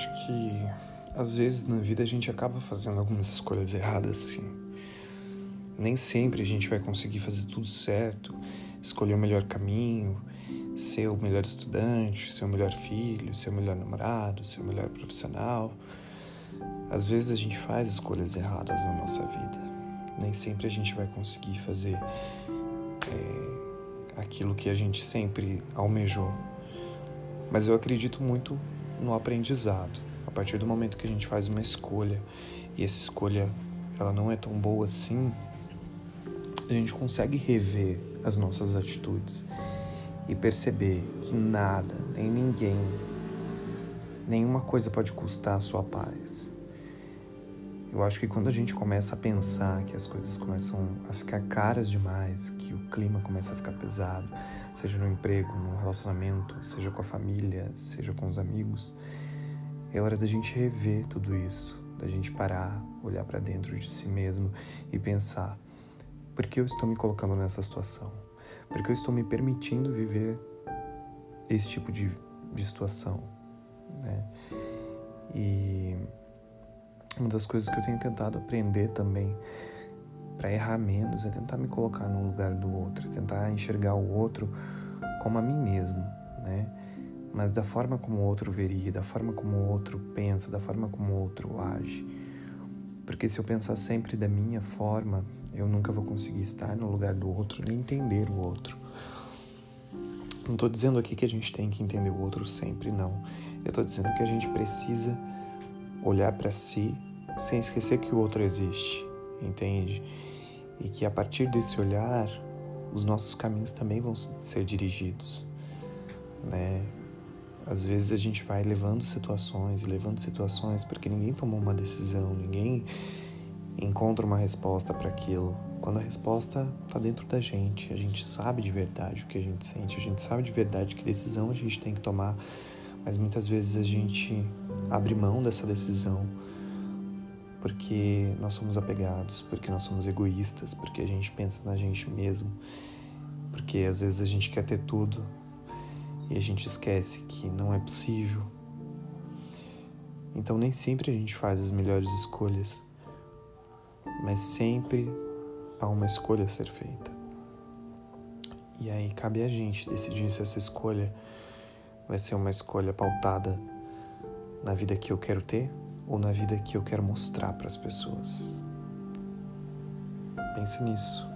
acho que às vezes na vida a gente acaba fazendo algumas escolhas erradas, sim. Nem sempre a gente vai conseguir fazer tudo certo, escolher o melhor caminho, ser o melhor estudante, ser o melhor filho, ser o melhor namorado, ser o melhor profissional. Às vezes a gente faz escolhas erradas na nossa vida. Nem sempre a gente vai conseguir fazer é, aquilo que a gente sempre almejou. Mas eu acredito muito no aprendizado. A partir do momento que a gente faz uma escolha e essa escolha ela não é tão boa assim, a gente consegue rever as nossas atitudes e perceber que nada, nem ninguém, nenhuma coisa pode custar a sua paz. Eu acho que quando a gente começa a pensar que as coisas começam a ficar caras demais, que o clima começa a ficar pesado, seja no emprego, no relacionamento, seja com a família, seja com os amigos, é hora da gente rever tudo isso, da gente parar, olhar para dentro de si mesmo e pensar: por que eu estou me colocando nessa situação? Por que eu estou me permitindo viver esse tipo de, de situação? Né? E uma das coisas que eu tenho tentado aprender também para errar menos é tentar me colocar no lugar do outro, é tentar enxergar o outro como a mim mesmo, né? Mas da forma como o outro veria, da forma como o outro pensa, da forma como o outro age. Porque se eu pensar sempre da minha forma, eu nunca vou conseguir estar no lugar do outro nem entender o outro. Não estou dizendo aqui que a gente tem que entender o outro sempre, não. Eu estou dizendo que a gente precisa olhar para si sem esquecer que o outro existe, entende? E que a partir desse olhar, os nossos caminhos também vão ser dirigidos, né? Às vezes a gente vai levando situações levando situações porque ninguém tomou uma decisão, ninguém encontra uma resposta para aquilo. Quando a resposta está dentro da gente, a gente sabe de verdade o que a gente sente, a gente sabe de verdade que decisão a gente tem que tomar, mas muitas vezes a gente abre mão dessa decisão porque nós somos apegados, porque nós somos egoístas, porque a gente pensa na gente mesmo, porque às vezes a gente quer ter tudo e a gente esquece que não é possível. Então nem sempre a gente faz as melhores escolhas, mas sempre há uma escolha a ser feita. E aí cabe a gente decidir se essa escolha vai ser uma escolha pautada na vida que eu quero ter ou na vida que eu quero mostrar para as pessoas. Pense nisso.